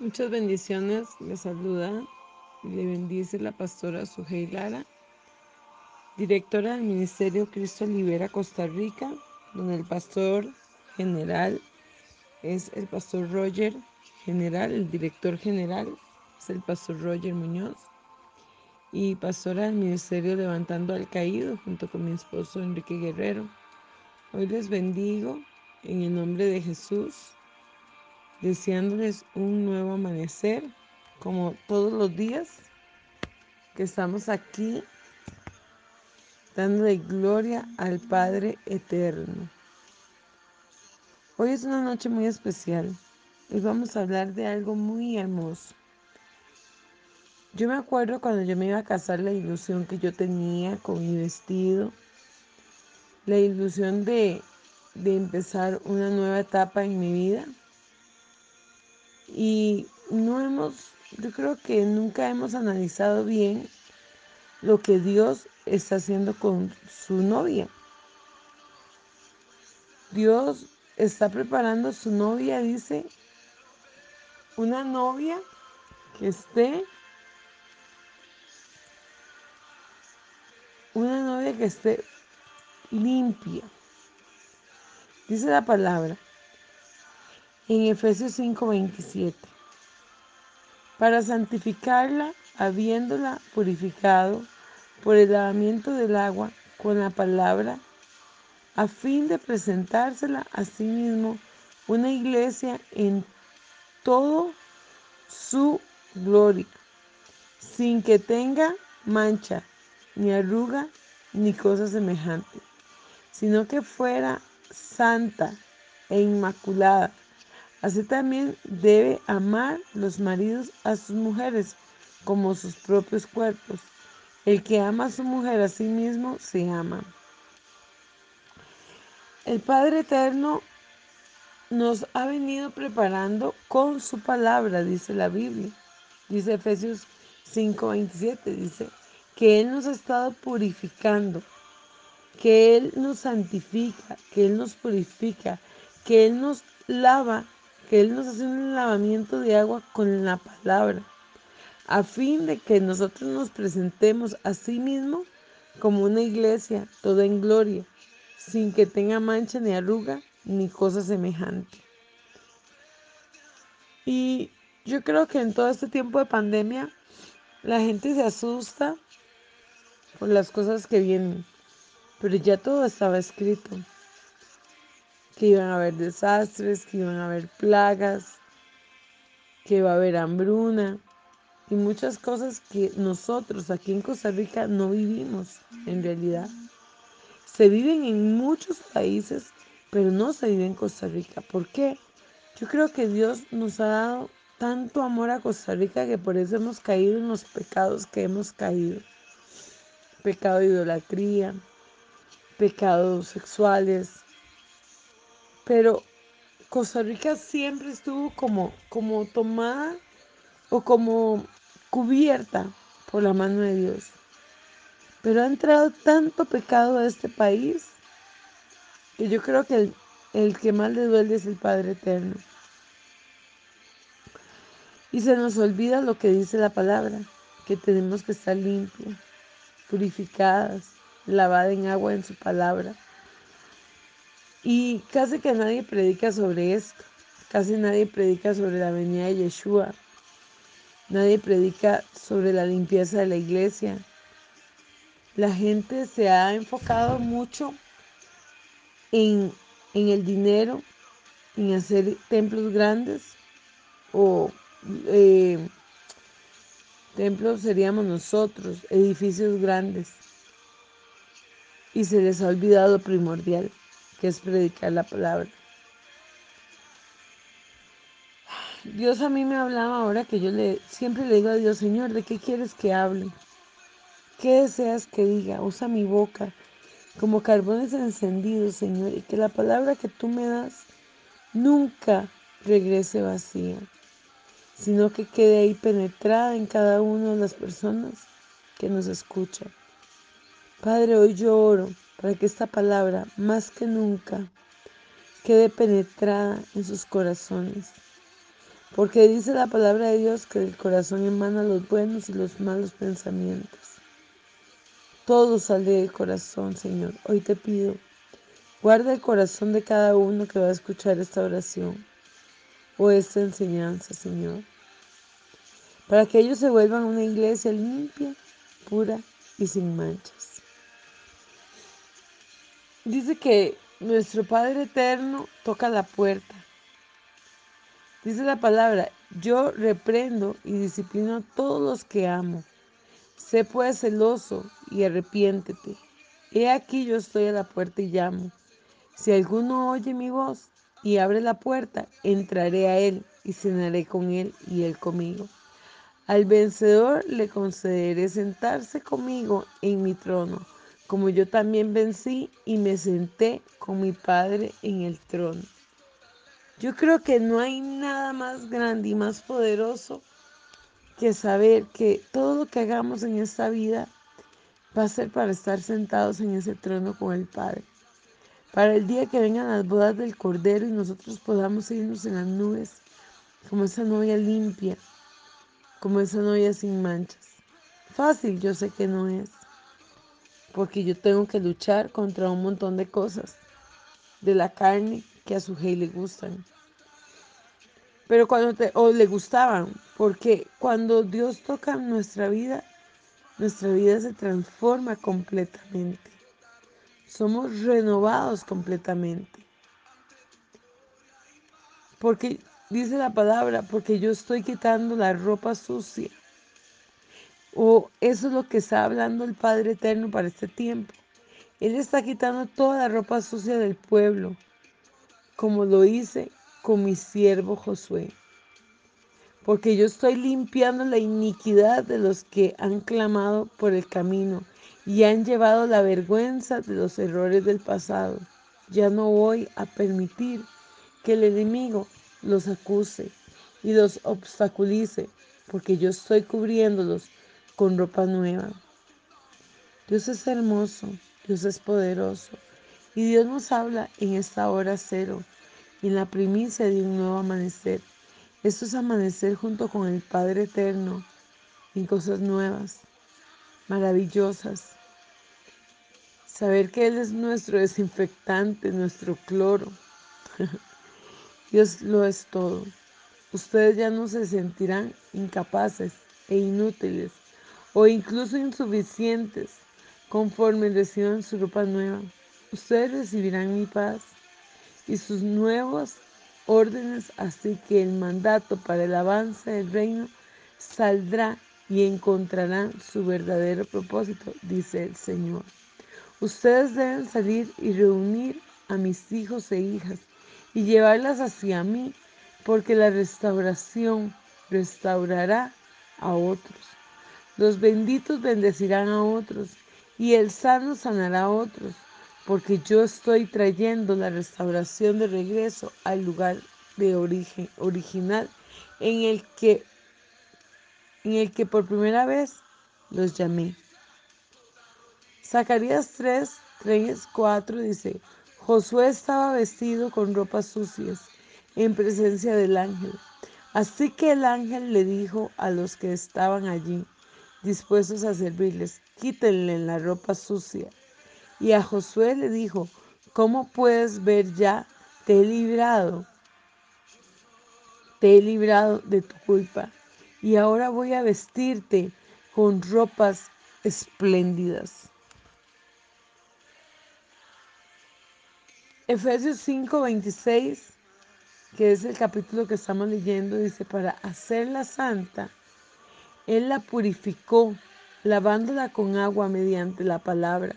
Muchas bendiciones, le saluda y le bendice la pastora Sujei Lara, directora del Ministerio Cristo Libera Costa Rica, donde el pastor general es el pastor Roger General, el director general es el pastor Roger Muñoz y pastora del Ministerio Levantando al Caído junto con mi esposo Enrique Guerrero. Hoy les bendigo en el nombre de Jesús deseándoles un nuevo amanecer, como todos los días que estamos aquí, dándole gloria al Padre Eterno. Hoy es una noche muy especial y vamos a hablar de algo muy hermoso. Yo me acuerdo cuando yo me iba a casar la ilusión que yo tenía con mi vestido, la ilusión de, de empezar una nueva etapa en mi vida y no hemos, yo creo que nunca hemos analizado bien lo que Dios está haciendo con su novia. Dios está preparando su novia, dice, una novia que esté, una novia que esté limpia. Dice la palabra, en Efesios 5:27, para santificarla, habiéndola purificado por el lavamiento del agua con la palabra, a fin de presentársela a sí mismo una iglesia en todo su gloria, sin que tenga mancha, ni arruga, ni cosa semejante, sino que fuera santa e inmaculada. Así también debe amar los maridos a sus mujeres como sus propios cuerpos. El que ama a su mujer a sí mismo se ama. El Padre Eterno nos ha venido preparando con su palabra, dice la Biblia. Dice Efesios 5:27, dice que Él nos ha estado purificando, que Él nos santifica, que Él nos purifica, que Él nos lava que Él nos hace un lavamiento de agua con la palabra, a fin de que nosotros nos presentemos a sí mismo como una iglesia toda en gloria, sin que tenga mancha ni arruga ni cosa semejante. Y yo creo que en todo este tiempo de pandemia la gente se asusta por las cosas que vienen, pero ya todo estaba escrito que iban a haber desastres, que iban a haber plagas, que iba a haber hambruna y muchas cosas que nosotros aquí en Costa Rica no vivimos en realidad. Se viven en muchos países, pero no se vive en Costa Rica. ¿Por qué? Yo creo que Dios nos ha dado tanto amor a Costa Rica que por eso hemos caído en los pecados que hemos caído. Pecado de idolatría, pecados sexuales, pero Costa Rica siempre estuvo como, como tomada o como cubierta por la mano de Dios. Pero ha entrado tanto pecado a este país que yo creo que el, el que más le duele es el Padre Eterno. Y se nos olvida lo que dice la palabra, que tenemos que estar limpias, purificadas, lavadas en agua en su palabra y casi que nadie predica sobre esto. Casi nadie predica sobre la venida de Yeshua. Nadie predica sobre la limpieza de la iglesia. La gente se ha enfocado mucho en, el dinero, en hacer templos grandes o eh, templos seríamos nosotros, edificios grandes. Y se les ha olvidado primordial, es predicar la palabra. Dios a mí me hablaba ahora que yo le siempre le digo a Dios, Señor, ¿de qué quieres que hable? ¿Qué deseas que diga? Usa mi boca como carbones encendidos, Señor, y que la palabra que tú me das nunca regrese vacía, sino que quede ahí penetrada en cada una de las personas que nos escuchan. Padre, hoy yo oro para que esta palabra más que nunca quede penetrada en sus corazones, Porque dice la palabra de Dios que del corazón emana los buenos y los malos pensamientos. Todo sale del corazón, Señor. Hoy te pido, guarda el corazón de cada uno que va a escuchar esta oración o esta enseñanza, Señor. Para que ellos se vuelvan una iglesia limpia, pura y sin manchas. Dice que nuestro Padre Eterno toca la puerta Dice la palabra, yo reprendo y disciplino a todos los que amo. Sé pues celoso y arrepiéntete. He aquí yo estoy a la puerta y llamo. Si alguno oye mi voz y abre la puerta, entraré a él y cenaré con él y él conmigo. Al vencedor le concederé sentarse conmigo en mi trono, como yo también vencí y me senté con mi Padre en el trono. Yo creo que no hay nada más grande y más poderoso que saber que todo lo que hagamos en esta vida va a ser para estar sentados en ese trono con el Padre. Para el día que vengan las bodas del Cordero y nosotros podamos irnos en las nubes como esa novia limpia, como esa novia sin manchas. Fácil, yo sé que no es, porque yo tengo que luchar contra un montón de cosas de la carne que a su rey le gustan. Pero cuando te, o le gustaban, porque cuando Dios toca nuestra vida, nuestra vida se transforma completamente. Somos renovados completamente. Porque dice la palabra, porque yo estoy quitando la ropa sucia. O eso es lo que está hablando el Padre Eterno para este tiempo. Él está quitando toda la ropa sucia del pueblo como lo hice con mi siervo Josué. Porque yo estoy limpiando la iniquidad de los que han clamado por el camino y han llevado la vergüenza de los errores del pasado. Ya no voy a permitir que el enemigo los acuse y los obstaculice, porque yo estoy cubriéndolos con ropa nueva. Dios es hermoso, Dios es poderoso, y Dios nos habla en esta hora cero, en la primicia de un nuevo amanecer. Esto es amanecer junto con el Padre Eterno en cosas nuevas, maravillosas. Saber que Él es nuestro desinfectante, nuestro cloro. Dios lo es todo. Ustedes ya no se sentirán incapaces e inútiles o incluso insuficientes conforme reciban su ropa nueva. Ustedes recibirán mi paz y sus nuevos órdenes, así que el mandato para el avance del reino saldrá y encontrarán su verdadero propósito, dice el Señor. Ustedes deben salir y reunir a mis hijos e hijas y llevarlas hacia mí, porque la restauración restaurará a otros. Los benditos bendecirán a otros y el sano sanará a otros, porque yo estoy trayendo la restauración de regreso al lugar de origen original en el que en el que por primera vez los llamé. Zacarías 3, 3, 4 dice, Josué estaba vestido con ropas sucias en presencia del ángel. Así que el ángel le dijo a los que estaban allí, dispuestos a servirles, quítenle la ropa sucia. Y a Josué le dijo, ¿cómo puedes ver ya? Te he librado, te he librado de tu culpa. Y ahora voy a vestirte con ropas espléndidas. Efesios 5:26, que es el capítulo que estamos leyendo, dice, para hacerla santa él la purificó, lavándola con agua mediante la palabra,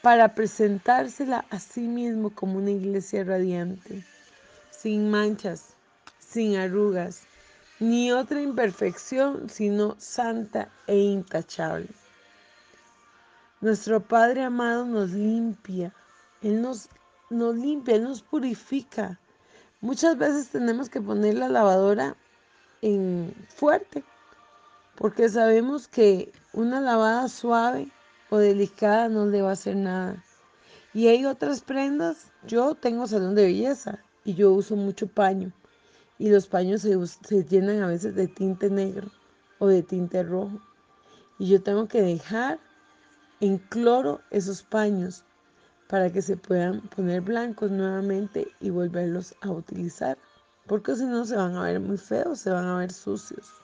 para presentársela a sí mismo como una iglesia radiante, sin manchas, sin arrugas, ni otra imperfección, sino santa e intachable. Nuestro Padre amado nos limpia, Él nos, nos limpia, Él nos purifica. Muchas veces tenemos que poner la lavadora en fuerte porque sabemos que una lavada suave o delicada no le va a hacer nada. Y hay otras prendas, yo tengo salón de belleza y yo uso mucho paño y los paños se, se llenan a veces de tinte negro o de tinte rojo. Y yo tengo que dejar en cloro esos paños para que se puedan poner blancos nuevamente y volverlos a utilizar. Porque si no se van a ver muy feos, se van a ver sucios.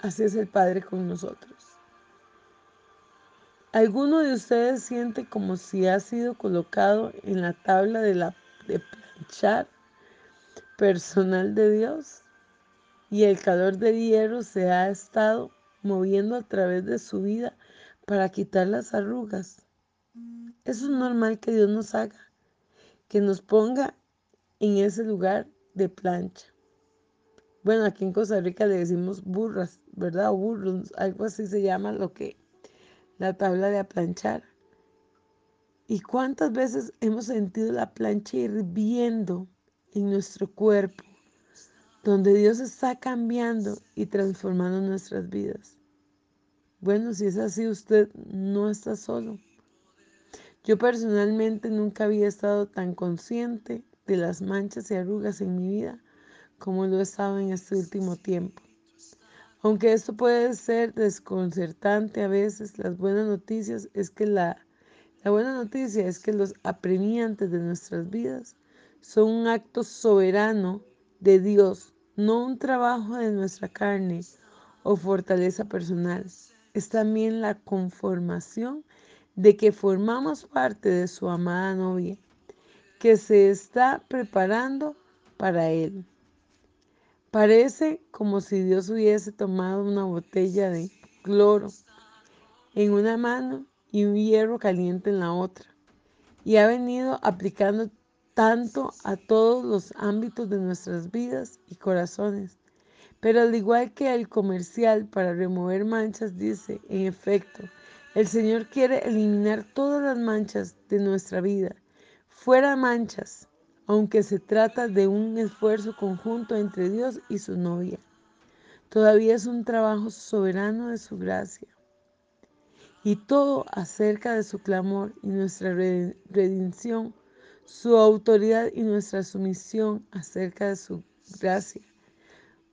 Así es el Padre con nosotros. ¿Alguno de ustedes siente como si ha sido colocado en la tabla de, la, planchar personal de Dios? Y el calor del hierro se ha estado moviendo a través de su vida para quitar las arrugas. Eso es normal que Dios nos haga, que nos ponga en ese lugar de plancha. Bueno, aquí en Costa Rica le decimos burras, ¿verdad? O burros, algo así se llama lo que la tabla de aplanchar. ¿Y cuántas veces hemos sentido la plancha hirviendo en nuestro cuerpo, donde Dios está cambiando y transformando nuestras vidas? Bueno, si es así, usted no está solo. Yo personalmente nunca había estado tan consciente de las manchas y arrugas en mi vida como lo he estado en este último tiempo. Aunque esto puede ser desconcertante a veces, las buenas noticias es que la, la buena noticia es que los apremiantes de nuestras vidas son un acto soberano de Dios, no un trabajo de nuestra carne o fortaleza personal. Es también la conformación de que formamos parte de su amada novia que se está preparando para Él. Parece como si Dios hubiese tomado una botella de cloro en una mano y un hierro caliente en la otra, y ha venido aplicando tanto a todos los ámbitos de nuestras vidas y corazones. Pero al igual que el comercial para remover manchas dice, en efecto, el Señor quiere eliminar todas las manchas de nuestra vida fuera manchas, aunque se trata de un esfuerzo conjunto entre Dios y su novia. Todavía es un trabajo soberano de su gracia. Y todo acerca de su clamor y nuestra redención, su autoridad y nuestra sumisión acerca de su gracia.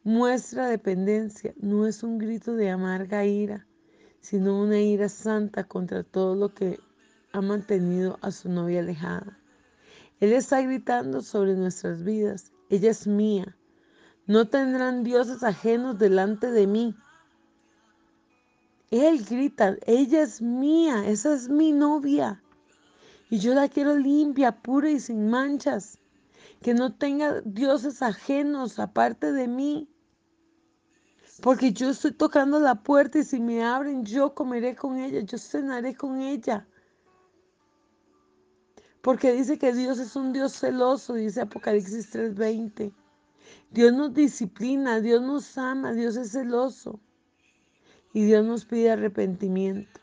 Muestra dependencia no es un grito de amarga ira, sino una ira santa contra todo lo que ha mantenido a su novia alejada. Él está gritando sobre nuestras vidas. Ella es mía. No tendrán dioses ajenos delante de mí. Él grita, ella es mía, esa es mi novia. Y yo la quiero limpia, pura y sin manchas. Que no tenga dioses ajenos aparte de mí. Porque yo estoy tocando la puerta y si me abren, yo comeré con ella, yo cenaré con ella. Porque dice que Dios es un Dios celoso, dice Apocalipsis 3:20. Dios nos disciplina, Dios nos ama, Dios es celoso. Y Dios nos pide arrepentimiento.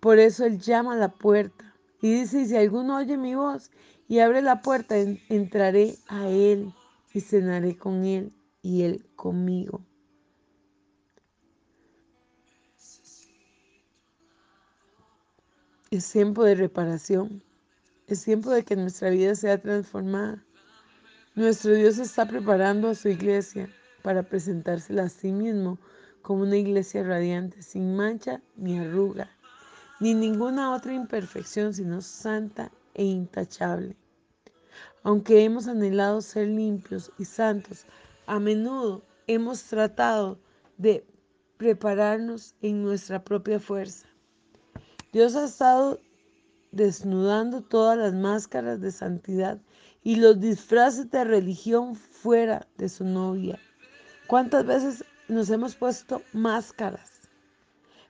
Por eso Él llama a la puerta. Y dice, si alguno oye mi voz y abre la puerta, entraré a Él y cenaré con Él y Él conmigo. Es tiempo de reparación. Es tiempo de que nuestra vida sea transformada. Nuestro Dios está preparando a su iglesia para presentársela a sí mismo como una iglesia radiante, sin mancha ni arruga, ni ninguna otra imperfección, sino santa e intachable. Aunque hemos anhelado ser limpios y santos, a menudo hemos tratado de prepararnos en nuestra propia fuerza. Dios ha estado desnudando todas las máscaras de santidad y los disfraces de religión fuera de su novia. ¿Cuántas veces nos hemos puesto máscaras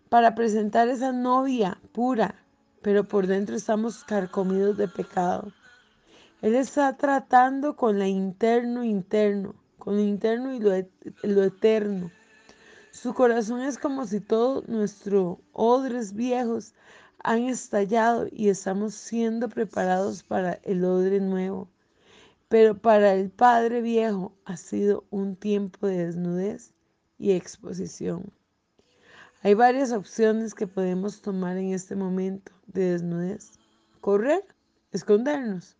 para presentar esa novia pura, pero por dentro estamos carcomidos de pecado? Él está tratando con lo interno interno, con lo interno y lo, lo eterno. Su corazón es como si todos nuestros odres viejos han estallado y estamos siendo preparados para el odre nuevo. Pero para el Padre Viejo ha sido un tiempo de desnudez y exposición. Hay varias opciones que podemos tomar en este momento de desnudez. Correr, escondernos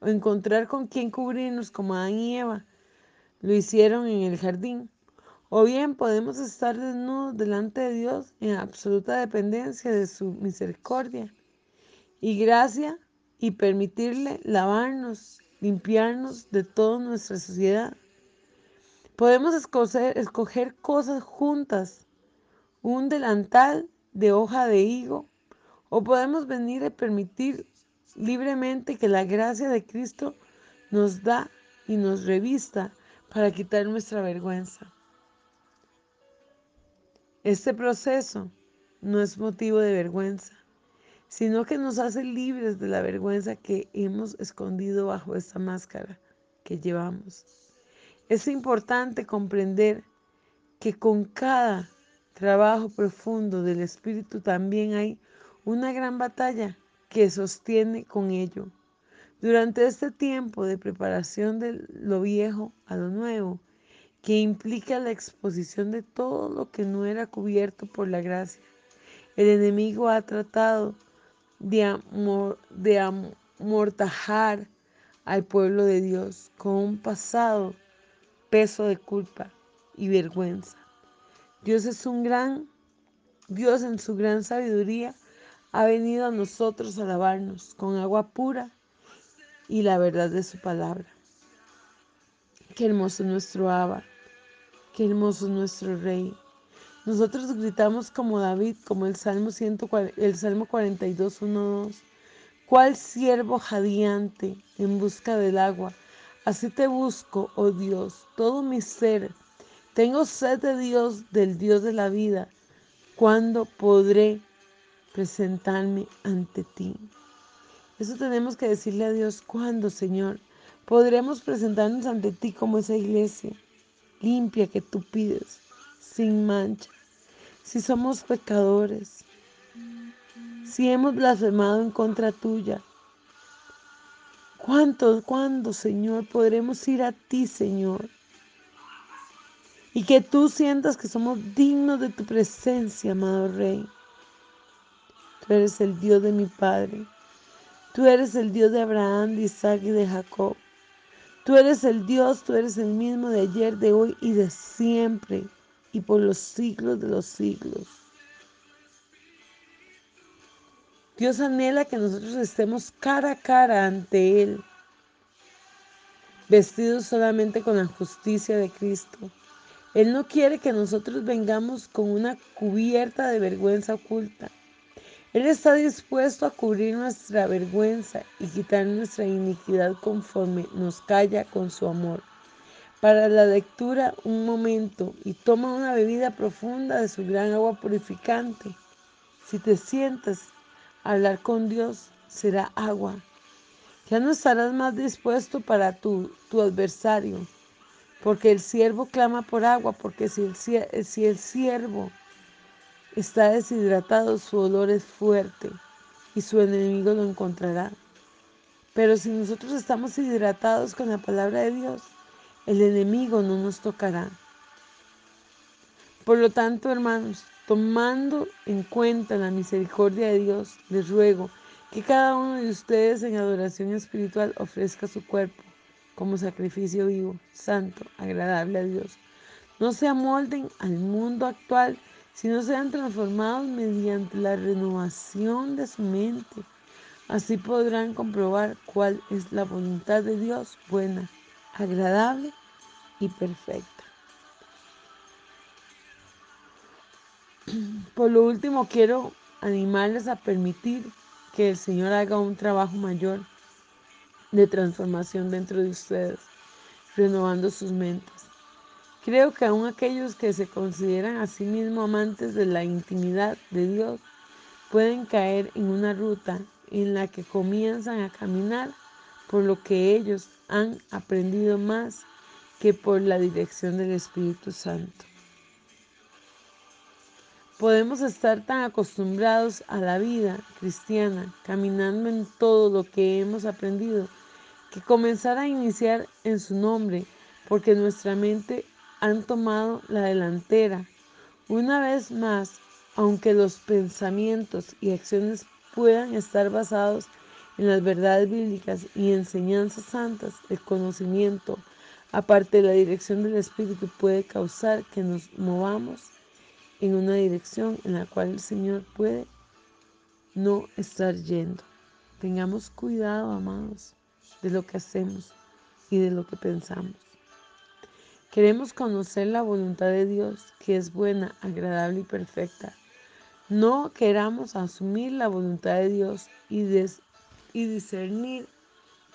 o encontrar con quien cubrirnos como Adán y Eva lo hicieron en el jardín. O bien podemos estar desnudos delante de Dios en absoluta dependencia de su misericordia y gracia y permitirle lavarnos, limpiarnos de toda nuestra sociedad. Podemos escoger, escoger cosas juntas, un delantal de hoja de higo, o podemos venir a permitir libremente que la gracia de Cristo nos da y nos revista para quitar nuestra vergüenza. Este proceso no es motivo de vergüenza, sino que nos hace libres de la vergüenza que hemos escondido bajo esta máscara que llevamos. Es importante comprender que con cada trabajo profundo del Espíritu también hay una gran batalla que sostiene con ello. Durante este tiempo de preparación de lo viejo a lo nuevo, que implica la exposición de todo lo que no era cubierto por la gracia. El enemigo ha tratado de, amortajar al pueblo de Dios con un pasado peso de culpa y vergüenza. Dios es un gran, Dios en su gran sabiduría ha venido a nosotros a lavarnos con agua pura y la verdad de su palabra. Qué hermoso nuestro Abba. Qué hermoso nuestro Rey. Nosotros gritamos como David, como el Salmo, 140, el Salmo 42, 1, 2. ¿Cuál siervo jadeante en busca del agua? Así te busco, oh Dios, todo mi ser. Tengo sed de Dios, del Dios de la vida. ¿Cuándo podré presentarme ante ti? Eso tenemos que decirle a Dios, ¿cuándo, Señor? Podremos presentarnos ante ti como esa iglesia limpia que tú pides, sin mancha. Si somos pecadores, si hemos blasfemado en contra tuya, ¿cuánto, cuándo, Señor, podremos ir a ti, Señor? Y que tú sientas que somos dignos de tu presencia, amado Rey. Tú eres el Dios de mi Padre. Tú eres el Dios de Abraham, de Isaac y de Jacob. Tú eres el Dios, tú eres el mismo de ayer, de hoy y de siempre, y por los siglos de los siglos. Dios anhela que nosotros estemos cara a cara ante Él, vestidos solamente con la justicia de Cristo. Él no quiere que nosotros vengamos con una cubierta de vergüenza oculta. Él está dispuesto a cubrir nuestra vergüenza y quitar nuestra iniquidad conforme nos calla con su amor. Para la lectura, un momento y toma una bebida profunda de su gran agua purificante. Si te sientas a hablar con Dios, será agua. Ya no estarás más dispuesto para tu, tu adversario, porque el siervo clama por agua, porque si el, si el siervo está deshidratado, su olor es fuerte y su enemigo lo encontrará. Pero si nosotros estamos hidratados con la palabra de Dios, el enemigo no nos tocará. Por lo tanto, hermanos, tomando en cuenta la misericordia de Dios, les ruego que cada uno de ustedes en adoración espiritual ofrezca su cuerpo como sacrificio vivo, santo, agradable a Dios. No se amolden al mundo actual, no sean transformados mediante la renovación de su mente. Así podrán comprobar cuál es la voluntad de Dios buena, agradable y perfecta. Por lo último, quiero animarles a permitir que el Señor haga un trabajo mayor de transformación dentro de ustedes, renovando sus mentes. Creo que aún aquellos que se consideran a sí mismos amantes de la intimidad de Dios pueden caer en una ruta en la que comienzan a caminar por lo que ellos han aprendido más que por la dirección del Espíritu Santo. Podemos estar tan acostumbrados a la vida cristiana, caminando en todo lo que hemos aprendido, que comenzar a iniciar en su nombre, porque nuestra mente han tomado la delantera. Una vez más, aunque los pensamientos y acciones puedan estar basados en las verdades bíblicas y enseñanzas santas, el conocimiento aparte de la dirección del Espíritu, puede causar que nos movamos en una dirección en la cual el Señor puede no estar yendo. Tengamos cuidado, amados, de lo que hacemos y de lo que pensamos. Queremos conocer la voluntad de Dios, que es buena, agradable y perfecta. No queramos asumir la voluntad de Dios y, y discernir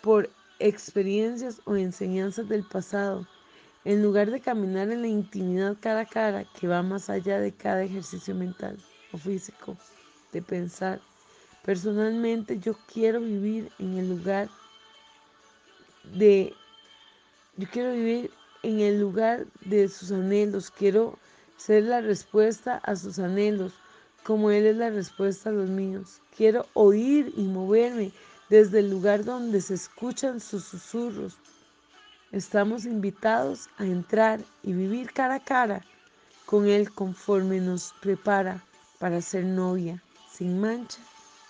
por experiencias o enseñanzas del pasado, en lugar de caminar en la intimidad cara a cara que va más allá de cada ejercicio mental o físico de pensar. Personalmente yo quiero vivir en el lugar de yo quiero vivir en el lugar de sus anhelos, quiero ser la respuesta a sus anhelos, como Él es la respuesta a los míos. Quiero oír y moverme desde el lugar donde se escuchan sus susurros. Estamos invitados a entrar y vivir cara a cara con Él conforme nos prepara para ser novia, sin mancha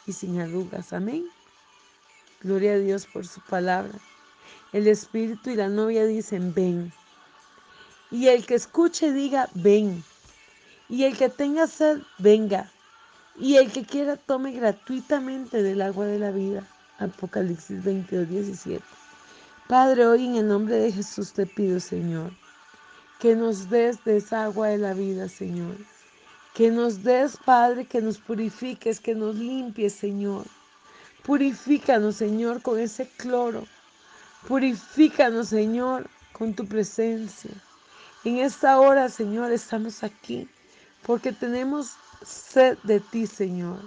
y sin arrugas. Amén. Gloria a Dios por su palabra. El Espíritu y la novia dicen, ven. Y el que escuche diga, ven. Y el que tenga sed, venga. Y el que quiera tome gratuitamente del agua de la vida. Apocalipsis 22, 17. Padre, hoy en el nombre de Jesús te pido, Señor, que nos des de esa agua de la vida, Señor. Que nos des, Padre, que nos purifiques, que nos limpies, Señor. Purifícanos, Señor, con ese cloro. Purifícanos, Señor, con tu presencia. En esta hora, Señor, estamos aquí porque tenemos sed de ti, Señor.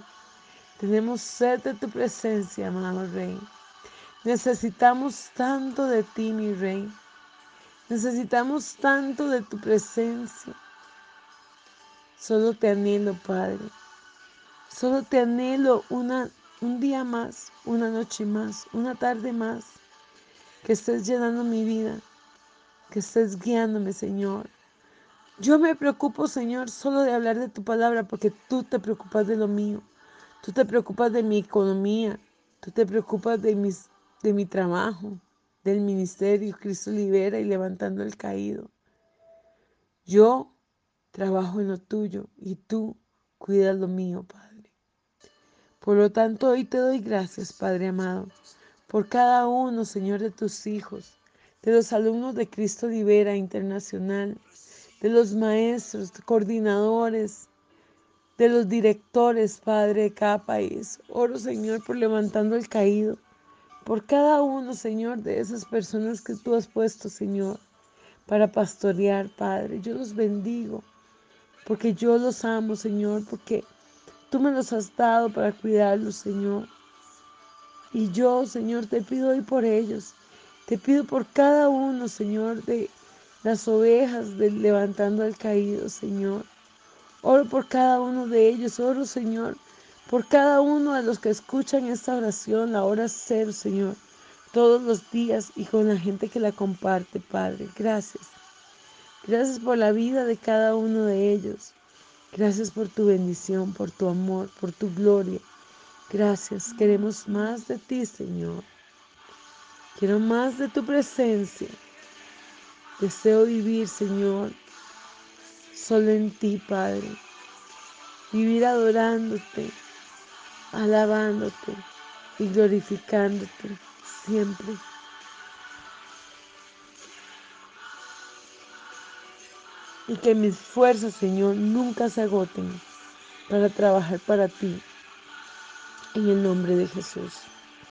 Tenemos sed de tu presencia, amado Rey. Necesitamos tanto de ti, mi Rey. Necesitamos tanto de tu presencia. Solo te anhelo, Padre. Solo te anhelo una, un día más, una noche más, una tarde más. Que estés llenando mi vida. Que estés guiándome, Señor. Yo me preocupo, Señor, solo de hablar de tu palabra porque tú te preocupas de lo mío. Tú te preocupas de mi economía. Tú te preocupas de, mis, de mi trabajo, del ministerio. Cristo libera y levantando el caído. Yo trabajo en lo tuyo y tú cuidas lo mío, Padre. Por lo tanto, hoy te doy gracias, Padre amado, por cada uno, Señor, de tus hijos, de los alumnos de Cristo Libera Internacional de los maestros, coordinadores, de los directores, Padre, de cada país. Oro, Señor, por levantando el caído, por cada uno, Señor, de esas personas que tú has puesto, Señor, para pastorear, Padre. Yo los bendigo, porque yo los amo, Señor, porque tú me los has dado para cuidarlos, Señor. Y yo, Señor, te pido hoy por ellos. Te pido por cada uno, Señor, de las ovejas levantando al caído, Señor. Oro por cada uno de ellos, oro, Señor, por cada uno de los que escuchan esta oración, la hora cero, Señor, todos los días y con la gente que la comparte, Padre. Gracias. Gracias por la vida de cada uno de ellos. Gracias por tu bendición, por tu amor, por tu gloria. Gracias. Queremos más de ti, Señor. Quiero más de tu presencia. Deseo vivir, Señor, solo en ti, Padre. Vivir adorándote, alabándote y glorificándote siempre. Y que mis fuerzas, Señor, nunca se agoten para trabajar para ti. En el nombre de Jesús.